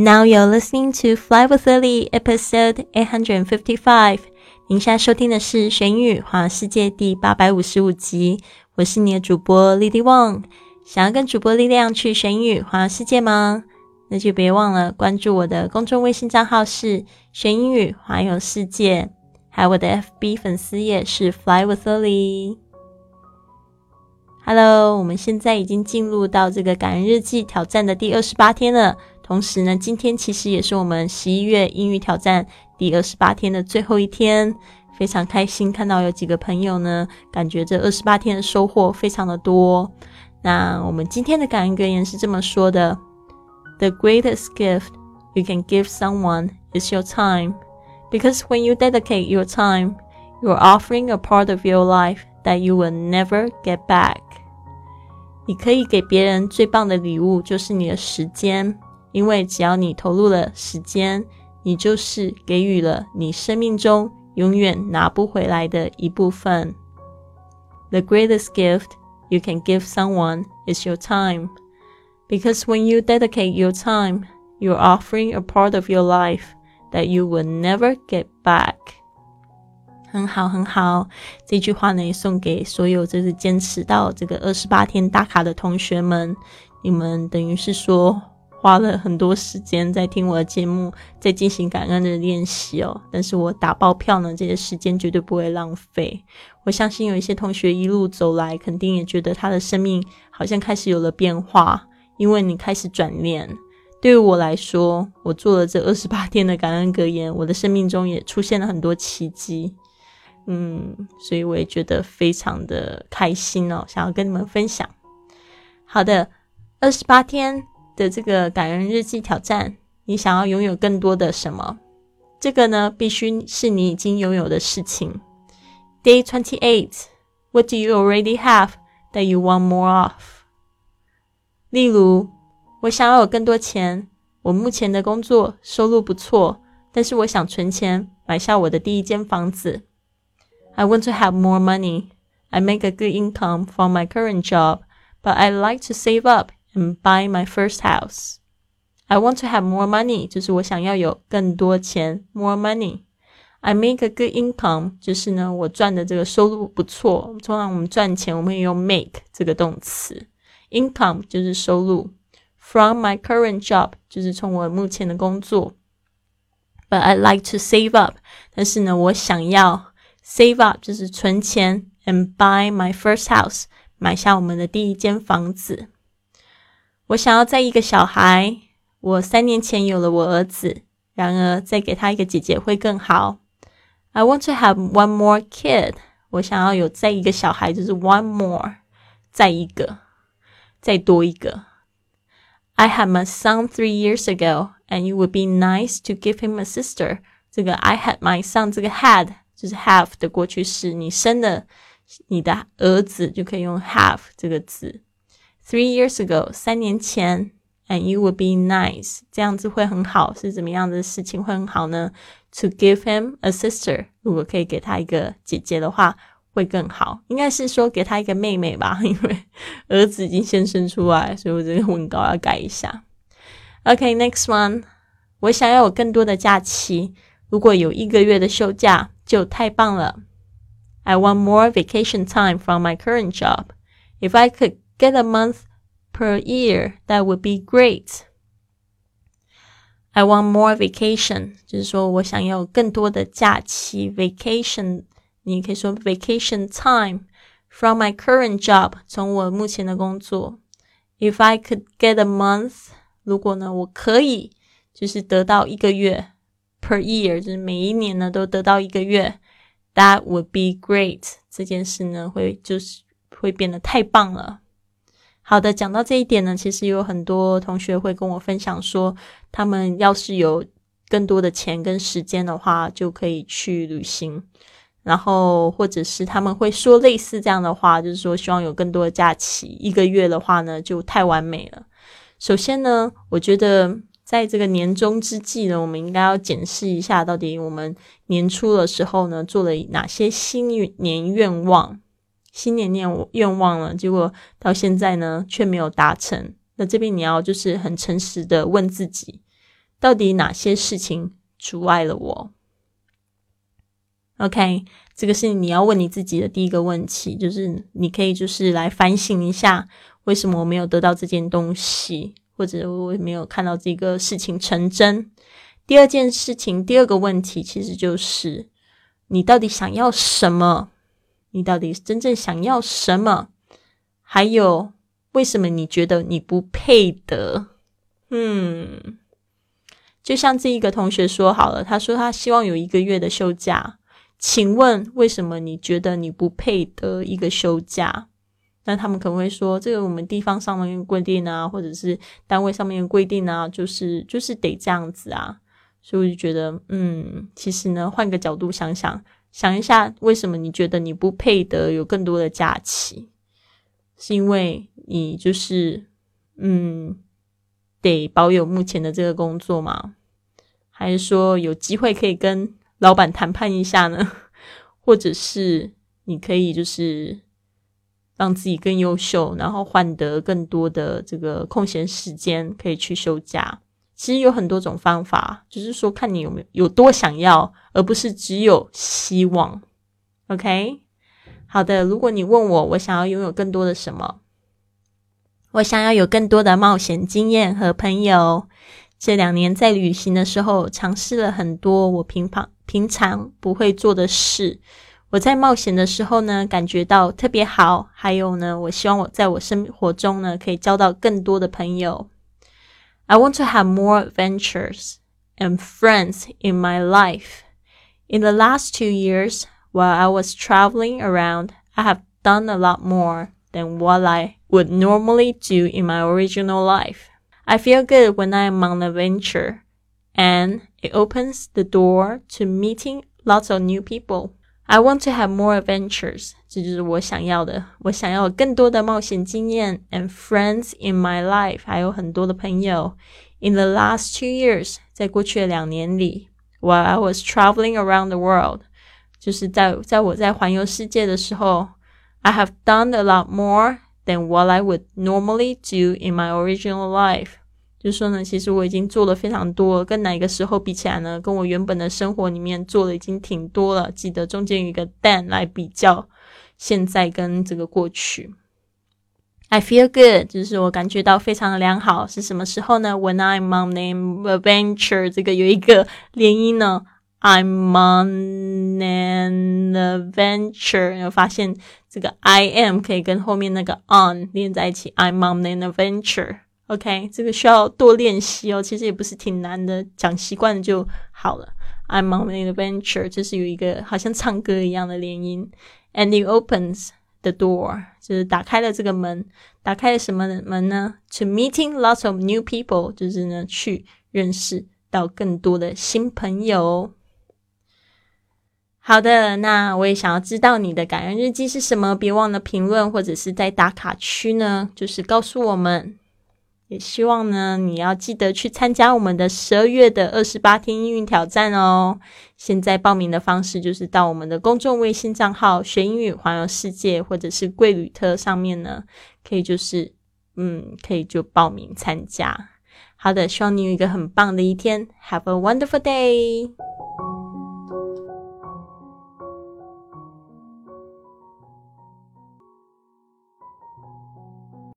Now you're listening to Fly with Lily, episode eight hundred and fifty-five. 您现在收听的是《玄宇环世界》第八百五十五集。我是你的主播 Lily Wang。想要跟主播力量去玄宇环世界吗？那就别忘了关注我的公众微信账号是“玄英语环游世界”，还有我的 FB 粉丝页是 “Fly with Lily”。Hello，我们现在已经进入到这个感恩日记挑战的第二十八天了。同时呢，今天其实也是我们十一月英语挑战第二十八天的最后一天，非常开心看到有几个朋友呢，感觉这二十八天的收获非常的多。那我们今天的感恩格言是这么说的：The greatest gift you can give someone is your time, because when you dedicate your time, you're offering a part of your life that you will never get back. 你可以给别人最棒的礼物就是你的时间。因为只要你投入了时间，你就是给予了你生命中永远拿不回来的一部分。The greatest gift you can give someone is your time, because when you dedicate your time, you're offering a part of your life that you will never get back. 很好，很好，这句话呢也，送给所有就是坚持到这个二十八天打卡的同学们，你们等于是说。花了很多时间在听我的节目，在进行感恩的练习哦。但是我打包票呢，这些时间绝对不会浪费。我相信有一些同学一路走来，肯定也觉得他的生命好像开始有了变化，因为你开始转念。对于我来说，我做了这二十八天的感恩格言，我的生命中也出现了很多奇迹。嗯，所以我也觉得非常的开心哦，想要跟你们分享。好的，二十八天。的这个感恩日记挑战，你想要拥有更多的什么？这个呢，必须是你已经拥有的事情。Day twenty eight, what do you already have that you want more of？例如，我想要有更多钱。我目前的工作收入不错，但是我想存钱买下我的第一间房子。I want to have more money. I make a good income from my current job, but I like to save up and buy my first house. I want to have more money，就是我想要有更多钱，more money。I make a good income，就是呢，我赚的这个收入不错。通常我们赚钱，我们会用 make 这个动词，income 就是收入。From my current job，就是从我目前的工作。But I like to save up，但是呢，我想要 save up，就是存钱，and buy my first house，买下我们的第一间房子。 我想要再一个小孩。我三年前有了我儿子，然而再给他一个姐姐会更好。I want to have one more kid。我想要有再一个小孩，就是 one more，再一个，再多一个。I had my son three years ago, and it would be nice to give him a sister。这个 I had my son，这个 had 就是 have 的过去式，你生的你的儿子就可以用 have 这个字。Three years ago，三年前，and you would be nice，这样子会很好，是怎么样的事情会很好呢？To give him a sister，如果可以给他一个姐姐的话，会更好。应该是说给他一个妹妹吧，因为儿子已经先生出来，所以我这个文稿要改一下。OK，next one，我想要有更多的假期，如果有一个月的休假就太棒了。I want more vacation time from my current job. If I could get a month per year, that would be great. I want more vacation，就是说我想要更多的假期。Vacation，你可以说 vacation time from my current job，从我目前的工作。If I could get a month，如果呢我可以，就是得到一个月 per year，就是每一年呢都得到一个月，that would be great。这件事呢会就是会变得太棒了。 好的，讲到这一点呢，其实有很多同学会跟我分享说，他们要是有更多的钱跟时间的话，就可以去旅行。然后或者是他们会说类似这样的话，就是说希望有更多的假期。一个月的话呢，就太完美了。首先呢，我觉得在这个年终之际呢，我们应该要检视一下，到底我们年初的时候呢，做了哪些新年愿望。新年念愿望了，结果到现在呢却没有达成。那这边你要就是很诚实的问自己，到底哪些事情阻碍了我？OK，这个是你要问你自己的第一个问题，就是你可以就是来反省一下，为什么我没有得到这件东西，或者我没有看到这个事情成真。第二件事情，第二个问题，其实就是你到底想要什么？你到底真正想要什么？还有，为什么你觉得你不配得？嗯，就像这一个同学说好了，他说他希望有一个月的休假，请问为什么你觉得你不配得一个休假？那他们可能会说，这个我们地方上面规定啊，或者是单位上面规定啊，就是就是得这样子啊。所以我就觉得，嗯，其实呢，换个角度想想，想一下，为什么你觉得你不配得有更多的假期？是因为你就是，嗯，得保有目前的这个工作吗？还是说有机会可以跟老板谈判一下呢？或者是你可以就是让自己更优秀，然后换得更多的这个空闲时间，可以去休假？其实有很多种方法，只是说看你有没有有多想要，而不是只有希望。OK，好的。如果你问我，我想要拥有更多的什么？我想要有更多的冒险经验和朋友。这两年在旅行的时候，尝试了很多我平常平常不会做的事。我在冒险的时候呢，感觉到特别好。还有呢，我希望我在我生活中呢，可以交到更多的朋友。I want to have more adventures and friends in my life. In the last two years, while I was traveling around, I have done a lot more than what I would normally do in my original life. I feel good when I am on an adventure, and it opens the door to meeting lots of new people. I want to have more adventures，这就是我想要的。我想要更多的冒险经验，and friends in my life，还有很多的朋友。In the last two years，在过去的两年里，while I was traveling around the world，就是在在我在环游世界的时候，I have done a lot more than what I would normally do in my original life。 就说呢，其实我已经做了非常多，跟哪个时候比起来呢？跟我原本的生活里面做的已经挺多了。记得中间有一个 than 来比较，现在跟这个过去。I feel good，就是我感觉到非常的良好。是什么时候呢？When I'm on an adventure，这个有一个连音呢。I'm on an adventure，有发现这个 I am 可以跟后面那个 on 连在一起。I'm on an adventure。OK，这个需要多练习哦，其实也不是挺难的，讲习惯了就好了。I'm on an adventure，就是有一个好像唱歌一样的连音。And it opens the door，就是打开了这个门，打开了什么门呢？To meeting lots of new people，就是呢去认识到更多的新朋友。好的，那我也想要知道你的感恩日记是什么，别忘了评论或者是在打卡区呢，就是告诉我们。也希望呢，你要记得去参加我们的十二月的二十八天英语挑战哦。现在报名的方式就是到我们的公众微信账号“学英语环游世界”或者是“贵旅特”上面呢，可以就是嗯，可以就报名参加。好的，希望你有一个很棒的一天，Have a wonderful day。